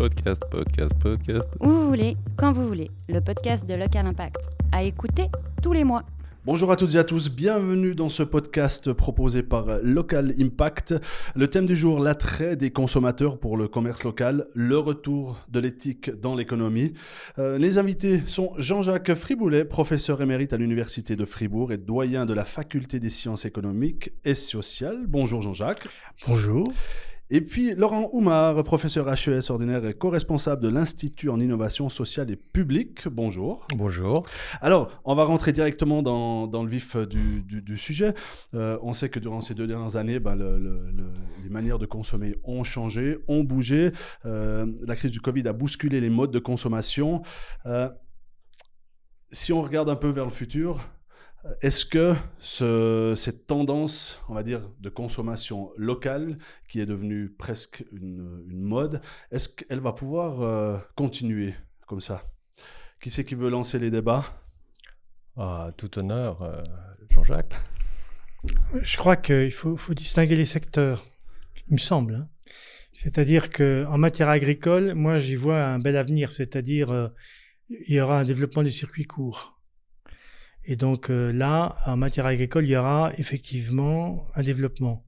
Podcast, podcast, podcast. Où vous voulez, quand vous voulez. Le podcast de Local Impact. À écouter tous les mois. Bonjour à toutes et à tous, bienvenue dans ce podcast proposé par Local Impact. Le thème du jour, l'attrait des consommateurs pour le commerce local, le retour de l'éthique dans l'économie. Euh, les invités sont Jean-Jacques Friboulet, professeur émérite à l'Université de Fribourg et doyen de la Faculté des sciences économiques et sociales. Bonjour Jean-Jacques. Bonjour. Et puis Laurent Oumar, professeur HES ordinaire et co-responsable de l'Institut en innovation sociale et publique. Bonjour. Bonjour. Alors, on va rentrer directement dans, dans le vif du, du, du sujet. Euh, on sait que durant ces deux dernières années, ben, le, le, le, les manières de consommer ont changé, ont bougé. Euh, la crise du Covid a bousculé les modes de consommation. Euh, si on regarde un peu vers le futur, est-ce que ce, cette tendance, on va dire, de consommation locale, qui est devenue presque une, une mode, est-ce qu'elle va pouvoir euh, continuer comme ça? Qui c'est qui veut lancer les débats? Ah, Tout honneur, euh, Jean-Jacques. Je crois qu'il faut, faut, distinguer les secteurs, il me semble. Hein. C'est-à-dire qu'en matière agricole, moi j'y vois un bel avenir, c'est-à-dire euh, il y aura un développement des circuits courts et donc euh, là, en matière agricole, il y aura effectivement un développement.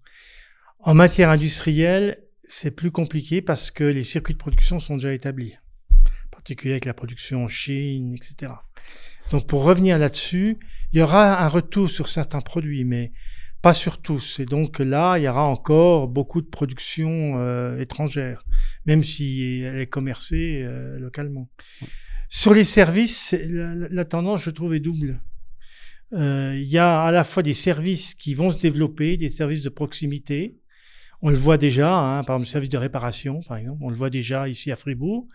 En matière industrielle, c'est plus compliqué parce que les circuits de production sont déjà établis, en particulier avec la production en Chine, etc. Donc pour revenir là-dessus, il y aura un retour sur certains produits, mais pas sur tous. Et donc là, il y aura encore beaucoup de production euh, étrangère, même si elle est commercée euh, localement. Sur les services, la, la, tendance, je trouve, est double. Euh, il y a à la fois des services qui vont se développer, des services de proximité. On le voit déjà, hein, par exemple, le service de réparation, par exemple, on le voit déjà ici à Fribourg.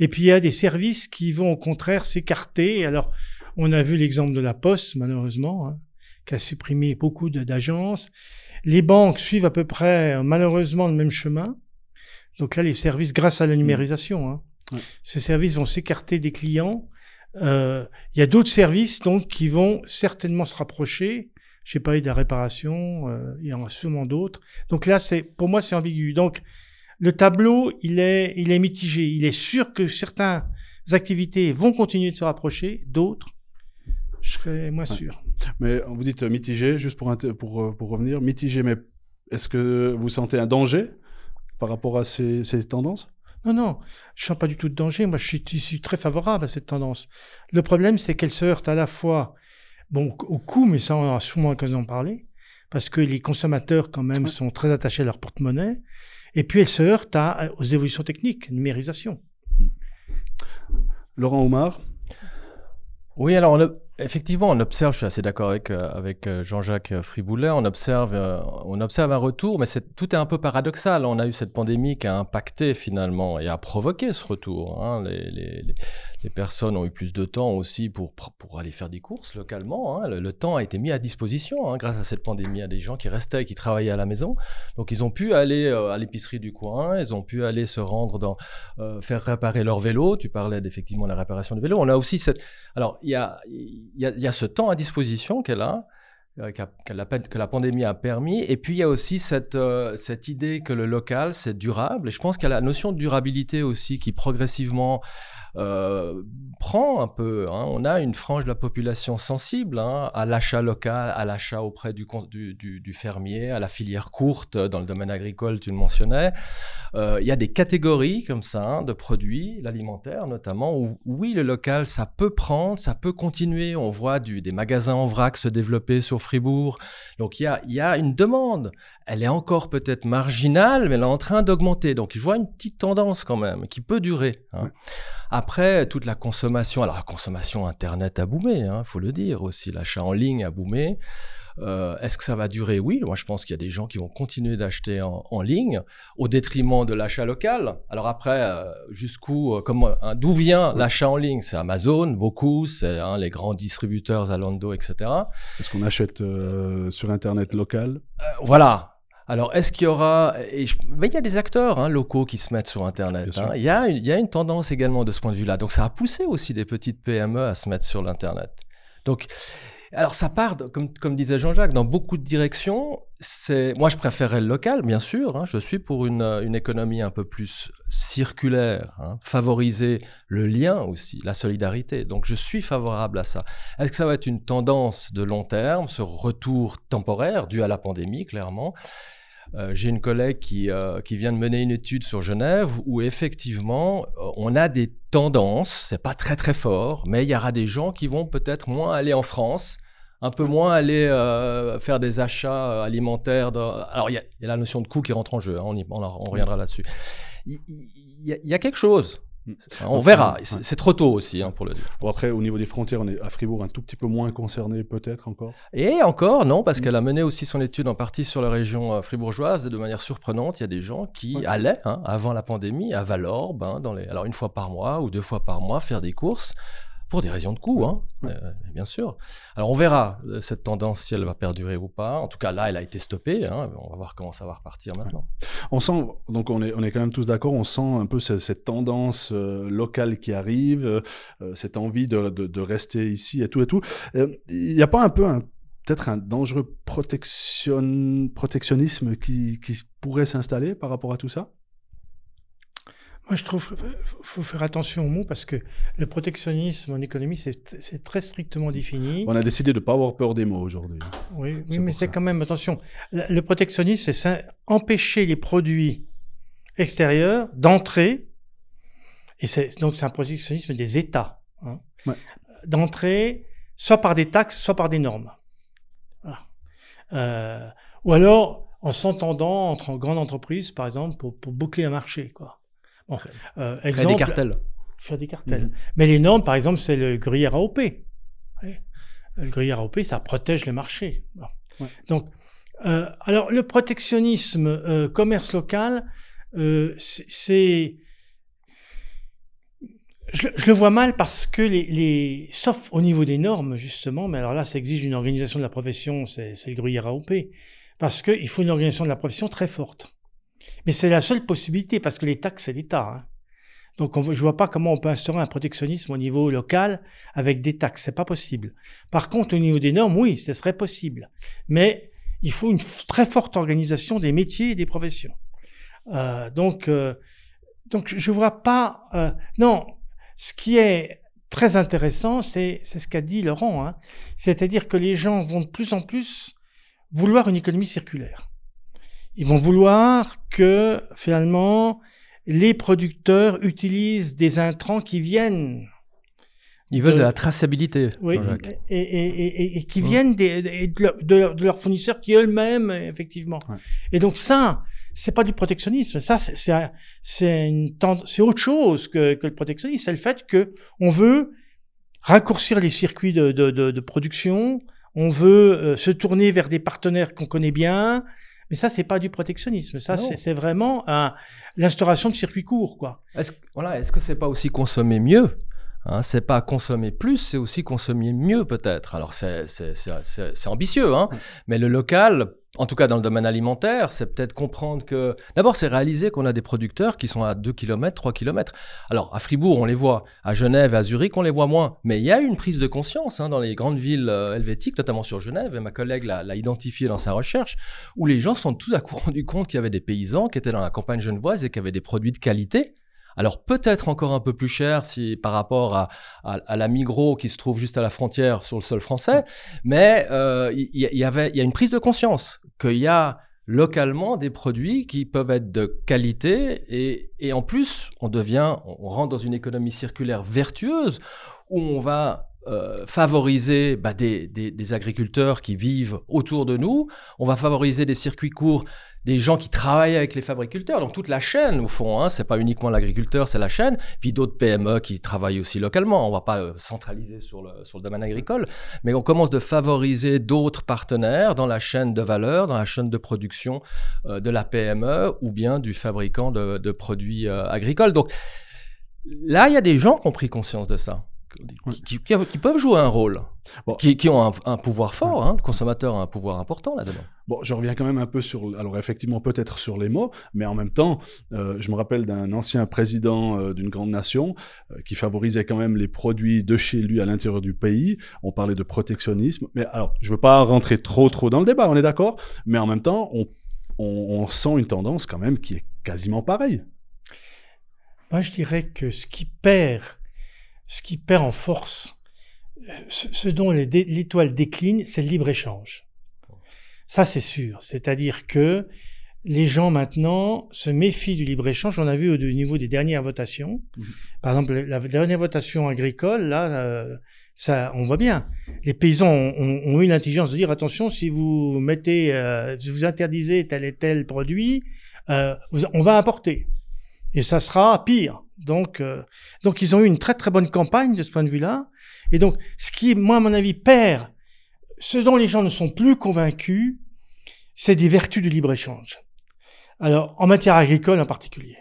Et puis il y a des services qui vont au contraire s'écarter. Alors, on a vu l'exemple de la Poste, malheureusement, hein, qui a supprimé beaucoup d'agences. Les banques suivent à peu près, malheureusement, le même chemin. Donc là, les services, grâce à la numérisation, hein, ces services vont s'écarter des clients euh, il y a d'autres services donc qui vont certainement se rapprocher. J'ai parlé de la réparation, euh, il y en a sûrement d'autres. Donc là, c'est pour moi c'est ambigu. Donc le tableau, il est il est mitigé. Il est sûr que certaines activités vont continuer de se rapprocher, d'autres je serais moins sûr. Mais vous dites mitigé, juste pour, pour, pour revenir, mitigé, mais est-ce que vous sentez un danger par rapport à ces, ces tendances? Non, non, je ne sens pas du tout de danger. Moi, je suis, je suis très favorable à cette tendance. Le problème, c'est qu'elle se heurte à la fois bon, au coût, mais ça, on aura sûrement l'occasion d'en parler, parce que les consommateurs, quand même, sont très attachés à leur porte-monnaie. Et puis, elle se heurte à, aux évolutions techniques, numérisation. Laurent Omar Oui, alors, on a Effectivement, on observe, je suis assez d'accord avec, euh, avec Jean-Jacques Friboulet, on observe, euh, on observe un retour, mais tout est un peu paradoxal. On a eu cette pandémie qui a impacté finalement et a provoqué ce retour. Hein. Les, personnes ont eu plus de temps aussi pour, pour aller faire des courses localement. Hein. Le, temps a été mis à disposition hein, grâce à cette pandémie. A des gens qui restaient, qui travaillaient à la maison. Donc ils ont pu aller euh, à l'épicerie du coin, ils ont pu aller se rendre dans, euh, faire réparer leur vélo. Tu parlais d'effectivement la réparation du vélo. On a aussi cette... Alors, il y a y, a, y a ce temps à disposition qu'elle a, euh, que la, pandémie a permis. Et puis il y a aussi cette, cette idée que le local, c'est durable. Et je pense qu'il y a la notion de durabilité aussi qui progressivement euh, prend un peu. Hein. On a une frange de la population sensible hein, à l'achat local, à l'achat auprès du, du, du, du, fermier, à la filière courte dans le domaine agricole, tu le mentionnais. Euh, il y a des catégories comme ça hein, de produits, l'alimentaire notamment, où oui, le local, ça peut prendre, ça peut continuer. On voit du, des magasins en vrac se développer sur Fribourg. Donc il y a, y a une demande. Elle est encore peut-être marginale, mais elle est en train d'augmenter. Donc je vois une petite tendance quand même qui peut durer. Hein. Après, toute la consommation, alors la consommation Internet a boomé, il hein, faut le dire aussi, l'achat en ligne a boomé. Euh, Est-ce que ça va durer? Oui, moi je pense qu'il y a des gens qui vont continuer d'acheter en, en, ligne au détriment de l'achat local. Alors après, euh, jusqu'où, euh, comment, hein, d'où vient l'achat en ligne? C'est Amazon, beaucoup, c'est hein, les grands distributeurs Zalando, etc. Est-ce qu'on achète sur Internet local? Voilà. Alors, est-ce qu'il y aura... Et je... Mais il y a des acteurs hein, locaux qui se mettent sur Internet. Hein. Il, y a une, il y a une tendance également de ce point de vue-là. Donc, ça a poussé aussi des petites PME à se mettre sur l'Internet. Donc, Alors ça part, comme, comme disait Jean-Jacques, dans beaucoup de directions. C'est, moi, je préférerais le local, bien sûr. hein. je suis pour une, une économie un peu plus circulaire, hein, favoriser le lien aussi, la solidarité. Donc, je suis favorable à ça. Est-ce que ça va être une tendance de long terme, ce retour temporaire dû à la pandémie, clairement? Euh, J'ai une collègue qui, euh, qui vient de mener une étude sur Genève où effectivement euh, on a des tendances, c'est pas très très fort, mais il y aura des gens qui vont peut-être moins aller en France, un peu moins aller faire des achats alimentaires. Alors il y, a- la notion de coût qui rentre en jeu, hein, on, y- on en- on reviendra là-dessus. Il y a quelque chose. Mm. On verra. C'est trop tôt aussi hein, pour le dire. Bon, après, au niveau des frontières, on est à Fribourg un tout petit peu moins concerné, peut-être encore? Et encore, non, Mm. parce qu'elle a mené aussi son étude en partie sur la région euh, fribourgeoise. Et de manière surprenante, il y a des gens qui allaient, hein, avant la pandémie, à Valorbe, hein, dans les... alors une fois par mois ou deux fois par mois, faire des courses pour des raisons de coût, hein, Ouais. euh, bien sûr. Alors on verra euh, cette tendance si elle va perdurer ou pas. En tout cas, là, elle a été stoppée. hein. On va voir comment ça va repartir maintenant. On sent, donc on est, on est quand même tous d'accord, on sent un peu ce- cette, tendance euh, locale qui arrive, euh, cette envie de, de- de rester ici et tout et tout. Il n'y a pas un peu un peut-être un dangereux protection, protectionnisme qui, qui pourrait s'installer par rapport à tout ça? Moi, je trouve qu'il faut faire attention aux mots parce que le protectionnisme en économie, c'est très strictement défini. On a décidé de ne pas avoir peur des mots aujourd'hui. Oui, oui, mais c'est quand même, attention, le, protectionnisme, c'est empêcher les produits extérieurs d'entrer, et donc c'est un protectionnisme des États, hein, Ouais. d'entrer soit par des taxes, soit par des normes. Voilà. Euh, ou alors en s'entendant entre grandes entreprises, par exemple, pour, pour boucler un marché. Quoi. Bon, euh, exemple, des cartels. faire des cartels. Mais les normes, par exemple, c'est le gruyère AOP. Oui. Le gruyère AOP, ça protège le marché. Bon. Ouais. Donc, euh, alors le protectionnisme euh, commerce local, euh, c'est- je, le- je le vois mal parce que les, les, sauf au niveau des normes justement, mais alors là, ça exige une organisation de la profession, c'est c'est le gruyère AOP, parce qu'il faut une organisation de la profession très forte. Mais c'est la seule possibilité parce que les taxes, c'est l'État. Hein. Donc, on, je vois pas comment on peut instaurer un protectionnisme au niveau local avec des taxes. C'est pas possible. Par contre, au niveau des normes, oui, ce serait possible. Mais il faut une très forte organisation des métiers et des professions. Euh, donc, euh, donc, je vois pas. euh, non, ce qui est très intéressant, c'est c'est ce qu'a dit Laurent. Hein, C'est-à-dire que les gens vont de plus en plus vouloir une économie circulaire. Ils vont vouloir que finalement les producteurs utilisent des intrants qui viennent, Ils veulent de- de la traçabilité, oui, et, et, et, qui Mmh. viennent des, de, leur- de leur- de leurs fournisseurs qui eux-mêmes, effectivement. Ouais. Et donc ça, c'est pas du protectionnisme. Ça, c'est- autre chose que, que le protectionnisme. C'est le fait que on veut raccourcir les circuits de, de, de, de production. On veut euh, se tourner vers des partenaires qu'on connaît bien. Mais ça, c'est pas du protectionnisme. Ça, c'est vraiment l'instauration de circuits courts, quoi. Est-ce voilà, est-ce que c'est pas aussi consommer mieux hein, C'est pas consommer plus, c'est aussi consommer mieux peut-être. Alors c'est ambitieux, hein, mais le local, en tout cas dans le domaine alimentaire, c'est peut-être comprendre que d'abord c'est réaliser qu'on a des producteurs qui sont à 2 km, 3 km. Alors à Fribourg on les voit, à Genève, à Zurich on les voit moins, mais il y a une prise de conscience hein, dans les grandes villes euh, helvétiques, notamment sur Genève, et ma collègue l'a identifié dans sa recherche, où les gens sont tout à coup rendus compte qu'il y avait des paysans qui étaient dans la campagne genevoise et qui avaient des produits de qualité. Alors peut-être encore un peu plus cher si par rapport à, à, la Migros qui se trouve juste à la frontière sur le sol français, mais euh, il y avait il y a une prise de conscience qu'il y a localement des produits qui peuvent être de qualité et, et en plus on devient on rentre dans une économie circulaire vertueuse où on va euh, favoriser bah, des, des, des agriculteurs qui vivent autour de nous, on va favoriser des circuits courts des gens qui travaillent avec les fabriculteurs, donc toute la chaîne au fond, hein, c'est pas uniquement l'agriculteur, c'est la chaîne, puis d'autres PME qui travaillent aussi localement. On va pas euh, centraliser sur le, domaine agricole, mais on commence de favoriser d'autres partenaires dans la chaîne de valeur, dans la chaîne de production euh, de la PME ou bien du fabricant de, de produits euh, agricoles. Donc là, il y a des gens qui ont pris conscience de ça. Qui, qui- qui- qui peuvent jouer un rôle, Bon. qui, qui ont un, un pouvoir fort. hein. Le consommateur a un pouvoir important là-dedans. Bon, je reviens quand même un peu sur, alors effectivement peut-être sur les mots, mais en même temps, euh, je me rappelle d'un ancien président euh, d'une grande nation euh, qui favorisait quand même les produits de chez lui à l'intérieur du pays. On parlait de protectionnisme, mais alors je veux pas rentrer trop trop dans le débat, on est d'accord, mais en même temps, on, on, on sent une tendance quand même qui est quasiment pareille. Moi, je dirais que ce qui perd, ce qui perd en force, ce, dont l'étoile décline, c'est le libre-échange. Ça, c'est sûr. C'est-à-dire que les gens maintenant se méfient du libre-échange. On a vu au au niveau des dernières votations. Mhm. Par exemple, la dernière votation agricole, là, euh, ça, on voit bien. Les paysans ont, ont- ont eu l'intelligence de dire attention, si vous mettez, euh, si vous interdisez tel et tel produit, euh, on va importer. Et ça sera pire. Donc, euh, donc ils ont eu une très très bonne campagne de ce point de vue-là. Et donc, ce qui, moi, à mon avis, perd, ce dont les gens ne sont plus convaincus, c'est des vertus du libre-échange. Alors, en matière agricole en particulier.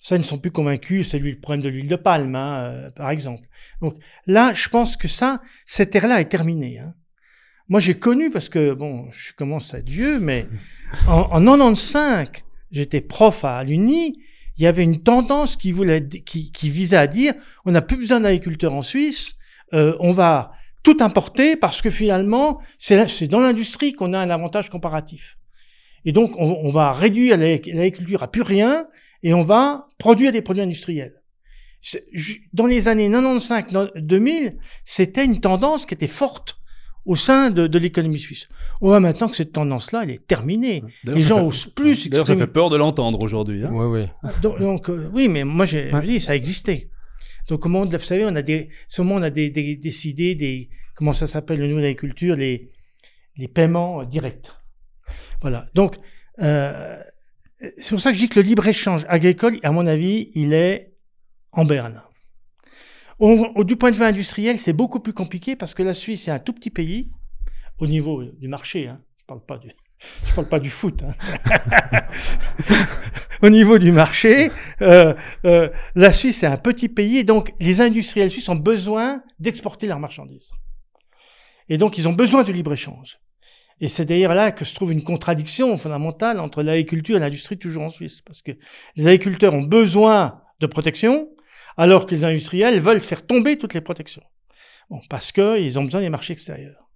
Ça, ils ne sont plus convaincus. C'est le problème de l'huile de palme, hein, euh, par exemple. Donc là, je pense que ça, cette ère-là est terminée. Hein. Moi, j'ai connu, parce que, bon, je commence à vieux, mais en, en 95, j'étais prof à l'Uni, il y avait une tendance qui, voulait, qui, qui visait à dire on n'a plus besoin d'agriculteurs en Suisse, euh, on va tout importer parce que finalement, c'est dans l'industrie qu'on a un avantage comparatif. Et donc, on, on va réduire l'ag- l'agriculture à plus rien et on va produire des produits industriels. Dans les années 95, dans- 2000, c'était une tendance qui était forte au sein de, de l'économie suisse. On voit maintenant que cette tendance-là, elle est terminée. Les gens fait- osent plus D'ailleurs, ça fait peur de l'entendre aujourd'hui. hein. Oui, oui. donc, donc, euh, oui, mais moi, j'ai Ouais. dit, ça a existé. Donc, au moment de, vous savez, on a des, ce moment, on a des, des- décidé des, comment ça s'appelle au niveau de l'agriculture, les, les paiements euh, directs. Voilà. Donc, euh, c'est pour ça que je dis que le libre-échange agricole, à mon avis, il est en berne. Du point de vue industriel, c'est beaucoup plus compliqué parce que la Suisse est un tout petit pays au niveau du marché. Hein. Je je parle pas du foot. hein. au niveau du marché, euh, euh, la Suisse est un petit pays, donc les industriels suisses ont besoin d'exporter leurs marchandises. Et donc ils ont besoin du libre-échange. Et c'est d'ailleurs là que se trouve une contradiction fondamentale entre l'agriculture et l'industrie toujours en Suisse. Parce que les agriculteurs ont besoin de protection, alors que les industriels veulent faire tomber toutes les protections. Bon, parce qu'ils ont besoin des marchés extérieurs.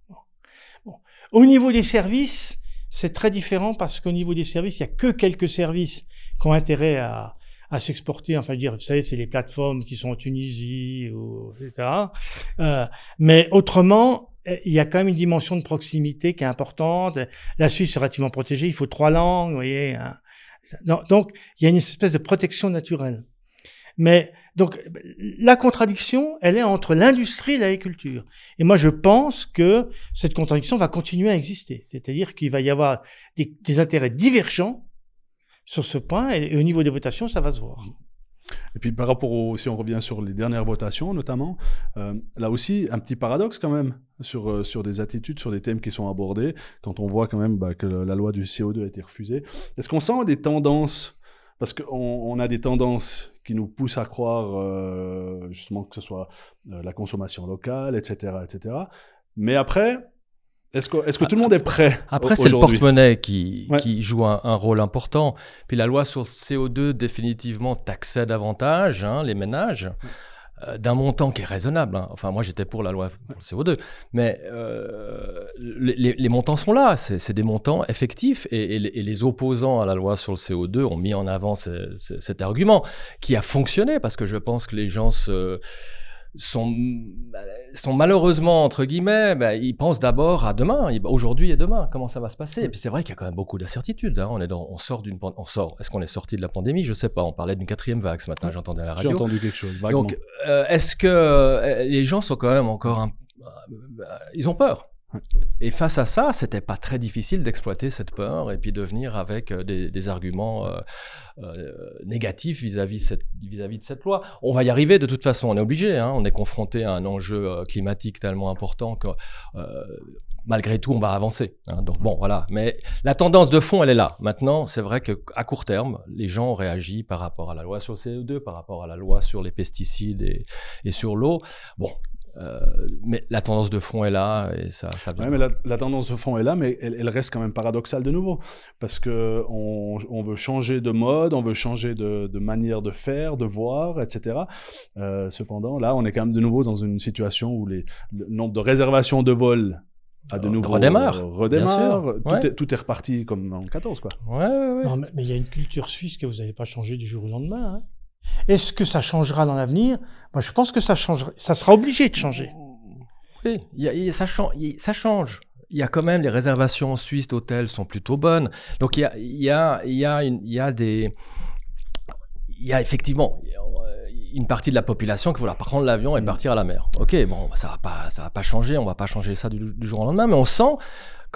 Bon. Au niveau des services, c'est très différent parce qu'au niveau des services, il n'y a que quelques services qui ont intérêt à, à s'exporter. Enfin, dire, vous savez, c'est les plateformes qui sont en Tunisie, ou, etc. Euh, mais autrement, il y a quand même une dimension de proximité qui est importante. La Suisse est relativement protégée. Il faut trois langues, vous voyez. hein. Donc, il y a une espèce de protection naturelle. Mais donc la contradiction, elle est entre l'industrie et l'agriculture. Et moi, je pense que cette contradiction va continuer à exister. C'est-à-dire qu'il va y avoir des, intérêts divergents sur ce point, et, au niveau des votations, ça va se voir. Et puis par rapport au, si on revient sur les dernières votations notamment, euh, là aussi un petit paradoxe quand même sur, euh, sur des attitudes, sur des thèmes qui sont abordés, quand on voit quand même bah, que la loi du CO2 a été refusée. Est-ce qu'on sent des tendances? Parce qu'on on a des tendances qui nous poussent à croire euh, justement que ce soit euh, la consommation locale, etc., etc. Mais après, est-ce que, est que tout le monde est prêt Après, c'est le porte-monnaie qui, Ouais. qui joue un, un rôle important. Puis la loi sur le CO2 définitivement taxait davantage hein, les ménages d'un montant qui est raisonnable. hein. Enfin, moi, j'étais pour la loi pour le CO2, mais euh, les, montants sont là. C'est des montants effectifs et, les, opposants à la loi sur le CO2 ont mis en avant ce- ce- cet argument qui a fonctionné parce que je pense que les gens se sont, sont malheureusement, entre guillemets, ben, ils pensent d'abord à demain, aujourd'hui et demain, comment ça va se passer? Et puis c'est vrai qu'il y a quand même beaucoup d'incertitudes. hein. On, est dans- on sort d'une on sort. Est-ce qu'on est sorti de la pandémie? Je sais pas. On parlait d'une quatrième vague ce matin, j'entendais à la J'ai radio. entendu quelque chose, vaguement. Donc, euh, est-ce que euh, les gens sont quand même encore un... euh, ils ont peur Et face à ça, c'était pas très difficile d'exploiter cette peur et puis de venir avec euh, des, arguments euh, euh, négatifs vis-à-vis de cette loi. On va y arriver de toute façon, on est obligé. hein. on est confronté à un enjeu climatique tellement important que malgré tout, on va avancer. hein. Donc bon, voilà. Mais la tendance de fond, elle est là. Maintenant, c'est vrai que à court terme, les gens ont réagi par rapport à la loi sur le CO2, par rapport à la loi sur les pesticides et, et sur l'eau. Bon. Euh, mais la tendance de fond est là et ça, ça vient. Ouais, mais la, la tendance de fond est là, mais elle, elle reste quand même paradoxale de nouveau. Parce que on, on veut changer de mode, on veut changer de, de manière de faire, de voir, etc. Euh, cependant, là, on est quand même de nouveau dans une situation où les, le nombre de réservations de vol a de Euh, nouveau redémarre, redémarre. bien sûr, Tout, ouais. est, tout est reparti comme en 14, quoi. Ouais, ouais, ouais. Non, mais mais il y a une culture suisse que vous n'avez pas changée du jour au lendemain. hein. Est-ce que ça changera dans l'avenir? Moi, je pense que ça changera. Ça sera obligé de changer. Oui, il y a- il y a- ça, chan- il- ça change. Il y a quand même les réservations en Suisse d'hôtels sont plutôt bonnes. Donc il y a, y a, y a, une- il y a des, il y a effectivement euh, une partie de la population qui va prendre l'avion et Mm. partir à la mer. Ok, bon, ça va pas, ça va pas changer. On va pas changer ça du, du jour au lendemain, mais on sent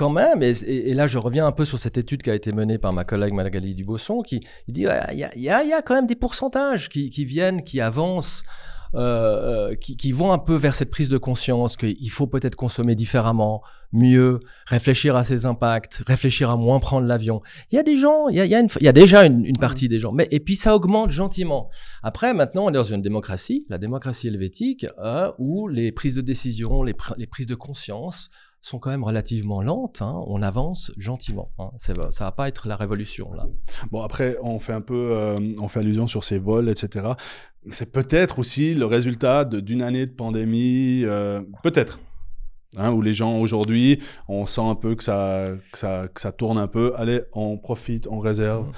quand même. Et, et- là, je reviens un peu sur cette étude qui a été menée par ma collègue Magali Dubosson, qui dit il y, a, y y quand même des pourcentages qui, qui viennent, qui avancent euh, euh, qui, qui vont un peu vers cette prise de conscience qu'il faut peut-être consommer différemment, mieux, réfléchir à ses impacts, réfléchir à moins prendre l'avion. Il y a des gens, il y a, il y a, une- il y a déjà une, une partie des gens, mais et puis ça augmente gentiment. Après, maintenant, on est dans une démocratie, la démocratie helvétique, euh, où les prises de décision, les, pr- les prises de conscience sont quand même relativement lentes. hein. On avance gentiment. Hein. Ça va pas être la révolution là. Bon, après, on fait un peu, euh, on fait allusion sur ces vols, etc. C'est peut-être aussi le résultat d'une année de pandémie, euh, peut-être. Hein, où les gens aujourd'hui, on sent un peu que ça, que ça, que ça tourne un peu. Allez, on profite, on réserve, Mhm.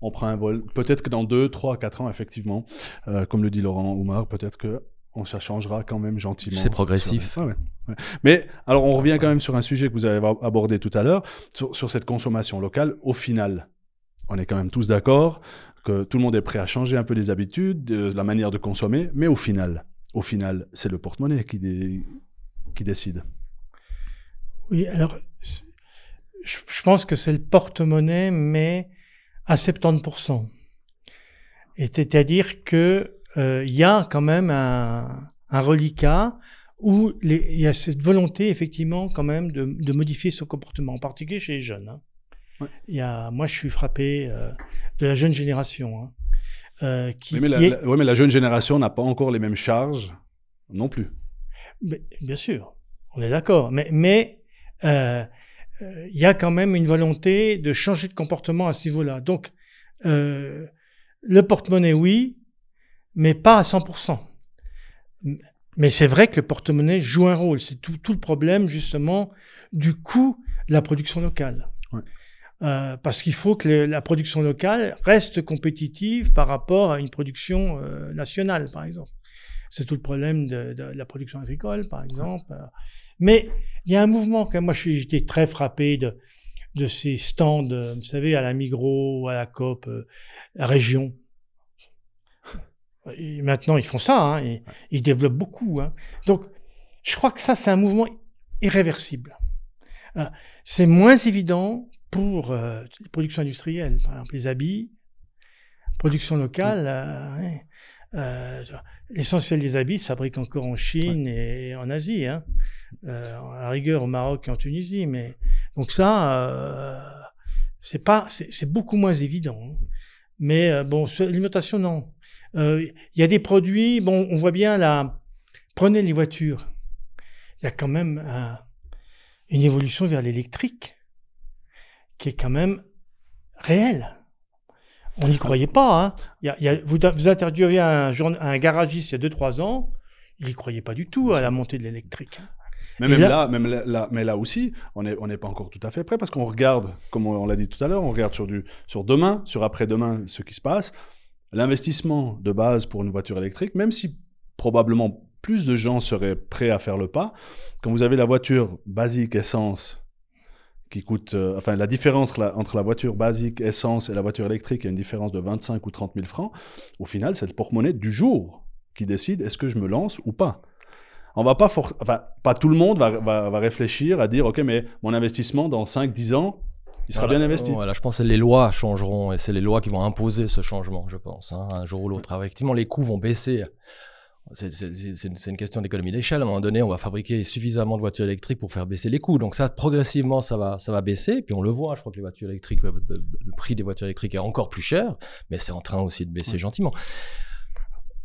on prend un vol. Peut-être que dans 2, 3, 4 ans, effectivement, euh, comme le dit Laurent Oumar, peut-être que on, ça changera quand même gentiment. C'est progressif. Ouais, ouais, ouais. Mais alors, on revient quand même sur un sujet que vous avez abordé tout à l'heure, sur, sur cette consommation locale. Au final, on est quand même tous d'accord que tout le monde est prêt à changer un peu les habitudes, de la manière de consommer, mais au final, au final, c'est le porte-monnaie qui, dé- qui décide. Oui, alors, je, je pense que c'est le porte-monnaie, mais à 70%. Et c'est-à-dire que euh, il y a quand même un, un reliquat où les- il y a cette volonté, effectivement, quand même, de, de modifier son comportement, en particulier chez les jeunes. hein. Ouais. Il y a, moi, je suis frappé euh, de la jeune génération, hein, euh, qui, Oui, mais, qui la, est- la- ouais, mais la jeune génération n'a pas encore les mêmes charges non plus. Mais, bien sûr, on est d'accord. Mais mais euh, euh, il y a quand même une volonté de changer de comportement à ce niveau-là. Donc, euh, le porte-monnaie, oui, mais pas à 100%. M- Mais c'est vrai que le porte-monnaie joue un rôle. C'est tout, tout le problème, justement, du coût de la production locale. Ouais. Euh, parce qu'il faut que le- la production locale reste compétitive par rapport à une production euh, nationale, par exemple. C'est tout le problème de, de la production agricole, par exemple. Mais il y a un mouvement, quand moi j'étais très frappé de, de ces stands, euh, vous savez, à la Migros, à la COP, euh, la région. Et maintenant, ils font ça, hein, et, ils développent beaucoup. hein. Donc, je crois que ça, c'est un mouvement irréversible. Euh, c'est moins évident pour euh, les productions industrielles, par exemple les habits, production locale. euh, ouais. Euh, L'essentiel des habits se fabrique encore en Chine et en Asie, hein. À la rigueur au Maroc et en Tunisie, mais donc ça, c'est pas, c'est c'est beaucoup moins évident. hein. Mais euh, bon, l'alimentation, non. Euh, Il y a des produits, bon, on voit bien là. Prenez les voitures. Il y a quand même un- une évolution vers l'électrique qui est quand même réelle. On n'y croyait pas. Hein. Il y a- il y a- vous, vous un, journa- un garagiste il y a 2-3 ans, il n'y croyait pas du tout à la montée de l'électrique. hein. Mais même là- là, même là, là- mais là aussi, on n'est on pas encore tout à fait prêt parce qu'on regarde, comme on, on l'a dit tout à l'heure, on regarde sur, du, sur demain, sur après-demain, ce qui se passe. L'investissement de base pour une voiture électrique, même si probablement plus de gens seraient prêts à faire le pas, quand vous avez la voiture basique essence qui coûte, euh, enfin la différence entre la, entre la voiture basique essence et la voiture électrique, il y a une différence de 25 ou 30 000 francs. Au final, c'est le porte-monnaie du jour qui décide est-ce que je me lance ou pas. On va pas for- enfin, pas tout le monde va, va, va réfléchir à dire, OK, mais mon investissement dans 5, 10 ans, il sera Voilà. bien investi. Voilà, je pense que les lois changeront et c'est les lois qui vont imposer ce changement, je pense, hein, un jour ou l'autre. Alors, Effectivement, les coûts vont baisser. C'est une, une question d'économie d'échelle. À un moment donné, on va fabriquer suffisamment de voitures électriques pour faire baisser les coûts. Donc ça, progressivement, ça va, ça va baisser. Puis on le voit, je crois que les voitures électriques, le le prix des voitures électriques est encore plus cher, mais c'est en train aussi de baisser gentiment.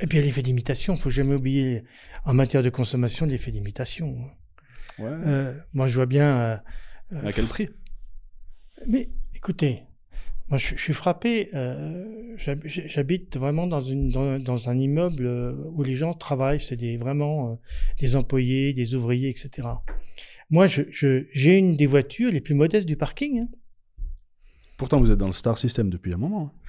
Et puis il y a l'effet d'imitation. Il faut jamais oublier, en matière de consommation, l'effet d'imitation. Ouais. Euh, moi, je vois bien. euh, À quel prix? Mais écoutez, moi je, je suis frappé. euh, j'hab- J'habite vraiment dans, une, dans, dans un immeuble euh, où les gens travaillent, c'est des, vraiment euh, des employés, des ouvriers, etc. Moi, je- je- j'ai une des voitures les plus modestes du parking. hein. Pourtant, vous êtes dans le Star System depuis un moment. hein.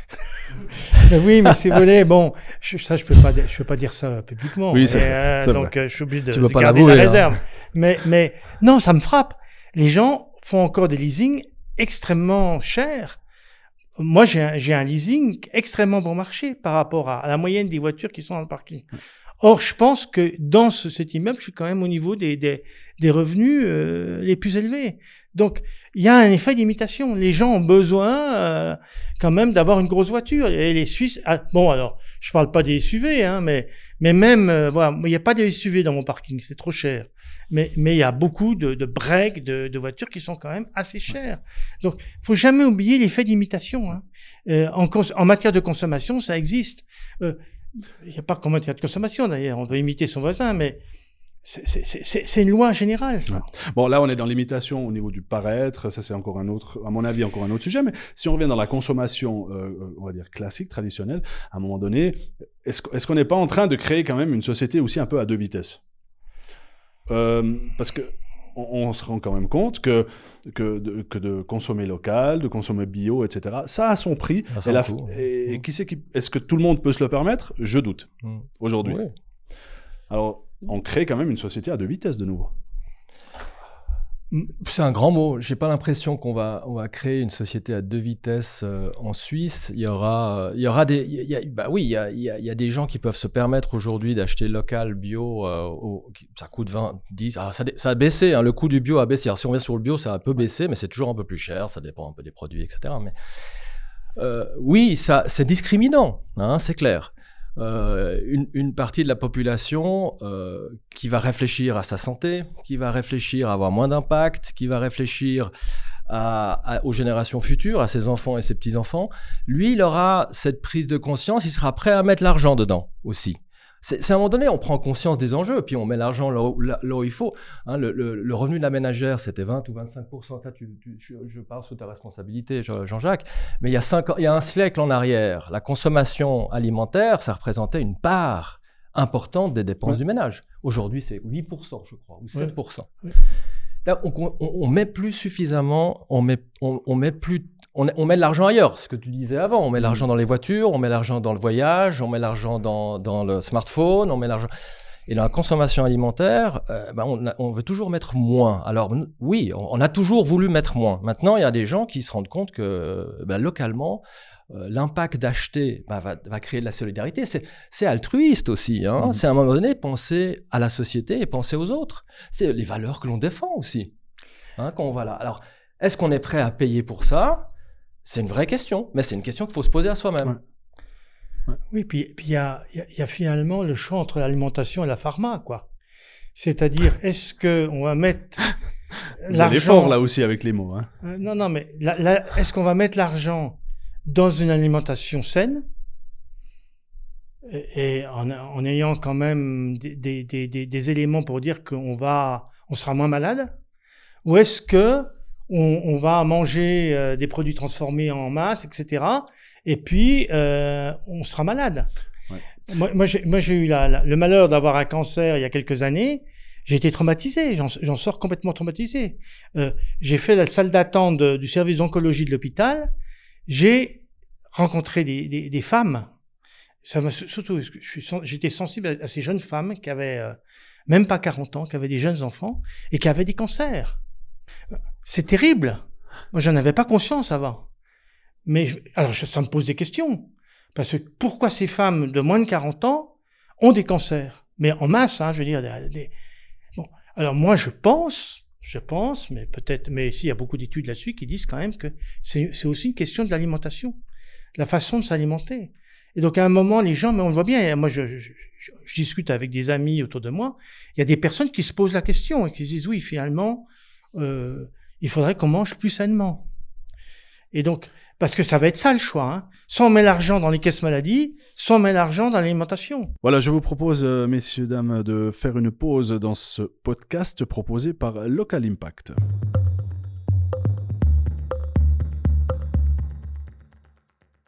Mais oui, mais c'est volé. Bon, je, ça, je peux pas, je peux pas dire ça publiquement. Oui, c'est euh, donc, euh, je suis obligé de, garder la hein. réserve. Mais, mais non, ça me frappe. Les gens font encore des leasings extrêmement chers. Moi, j'ai un, leasing extrêmement bon marché par rapport à, à la moyenne des voitures qui sont dans le parking. Or, je pense que dans ce, cet immeuble, je suis quand même au niveau des, des, des revenus euh, les plus élevés. Donc, il y a un effet d'imitation. Les gens ont besoin euh, quand même d'avoir une grosse voiture. Et les Suisses, ah, bon alors, je parle pas des SUV, hein, mais mais même, euh, voilà, il n'y a pas de SUV dans mon parking, c'est trop cher. Mais mais il y a beaucoup de, de breaks, de, de voitures qui sont quand même assez chères. Donc, faut jamais oublier l'effet d'imitation. Hein. Euh, en, en matière de consommation, ça existe. Euh, Il n'y a pas qu'en matière de consommation d'ailleurs. On doit imiter son voisin, mais c'est- une loi générale, ça. Bon, là, on est dans l'imitation au niveau du paraître. Ça, c'est encore un autre, à mon avis, encore un autre sujet. Mais si on revient dans la consommation, euh, on va dire classique, traditionnelle, à un moment donné, est-ce qu'on n'est pas en train de créer quand même une société aussi un peu à deux vitesses? Euh, Parce que on, on se rend quand même compte que, que, de, que de consommer local, de consommer bio, etc., ça a son prix. Ça a son et la- coût, et- et Mm. qui c'est qui, est-ce que tout le monde peut se le permettre? Je doute Mm. aujourd'hui. Oui. Alors, on crée quand même une société à deux vitesses de nouveau. C'est un grand mot. J'ai pas l'impression qu'on va, on va créer une société à deux vitesses euh, en Suisse. Il y aura, euh, il y aura des, il y a- bah oui, il y a, il y a- il y a des gens qui peuvent se permettre aujourd'hui d'acheter local bio. euh, au- ça coûte 20, 10. Alors ça, a baissé. hein, le coût du bio a baissé. Alors si on vient sur le bio, ça a un peu baissé, mais c'est toujours un peu plus cher. Ça dépend un peu des produits, etc. Mais euh, oui, ça, c'est discriminant. hein, c'est clair. Euh, une, partie de la population euh, qui va réfléchir à sa santé, qui va réfléchir à avoir moins d'impact, qui va réfléchir aux générations futures, à ses enfants et ses petits-enfants, lui, il aura cette prise de conscience, il sera prêt à mettre l'argent dedans aussi. C'est à un moment donné, on prend conscience des enjeux, puis on met l'argent là, où- là- là où il faut. Hein, le, le- le revenu de la ménagère, c'était 20 ou 25 Ça, tu- tu- je, je parle sous ta responsabilité, Je- Jean-Jacques. Mais il y, a cinq ans- il y a un siècle en arrière, la consommation alimentaire, ça représentait une part importante des dépenses Ouais. du ménage. Aujourd'hui, c'est 8%, je crois, ou 7%. Ouais. Là, on, on, on met plus suffisamment, on met, on, on met plus, on, on met de l'argent ailleurs. Ce que tu disais avant, on met l'argent dans les voitures, on met l'argent dans le voyage, on met l'argent dans, dans le smartphone, on met l'argent. Et dans la consommation alimentaire, euh, ben, on, a- on veut toujours mettre moins. Alors oui, on, on a toujours voulu mettre moins. Maintenant, il y a des gens qui se rendent compte que ben, localement, euh, l'impact d'acheter ben, va, va créer de la solidarité. C'est altruiste aussi. hein. Mhm. C'est à un moment donné penser à la société et penser aux autres. C'est les valeurs que l'on défend aussi. Hein, quand on va là. Alors, est-ce qu'on est prêt à payer pour ça? C'est une vraie question, mais c'est une question qu'il faut se poser à soi-même. Ouais. Oui, puis puis il y a, il y a- y a finalement le choix entre l'alimentation et la pharma, quoi. C'est-à-dire, est-ce que on va mettre fort là aussi avec les mots. Hein. Euh, non, non, mais est-ce qu'on va mettre l'argent dans une alimentation saine et, et en, en ayant quand même des, des- des- des- des éléments pour dire qu'on va, on sera moins malade? Ou est-ce que on, on va manger euh, des produits transformés en masse, etc. Et puis euh, on sera malade Ouais. Moi, moi, j'ai, eu la- la- le malheur d'avoir un cancer il y a quelques années. J'ai été traumatisé, j'en, sors complètement traumatisé. Euh, j'ai fait la salle d'attente du service d'oncologie de l'hôpital. J'ai rencontré des, des, des femmes. Ça m'a surtout, j'étais sensible à, à ces jeunes femmes qui avaient euh, même pas 40 ans, qui avaient des jeunes enfants et qui avaient des cancers. C'est terrible. Moi, j'en avais pas conscience avant. Mais alors, ça me pose des questions. Parce que pourquoi ces femmes de moins de 40 ans ont des cancers? Mais en masse, hein, je veux dire, des, des- Alors moi, je pense, je pense, mais peut-être, mais ici, il y a beaucoup d'études là-dessus qui disent quand même que c'est aussi une question de l'alimentation, de la façon de s'alimenter. Et donc à un moment, les gens, mais on le voit bien, moi je- je discute avec des amis autour de moi, il y a des personnes qui se posent la question et qui se disent, oui, finalement, euh, il faudrait qu'on mange plus sainement. Et donc, parce que ça va être ça le choix, hein. soit on met l'argent dans les caisses maladies, soit on met l'argent dans l'alimentation. Voilà, je vous propose, euh, messieurs, dames, de faire une pause dans ce podcast proposé par Local Impact.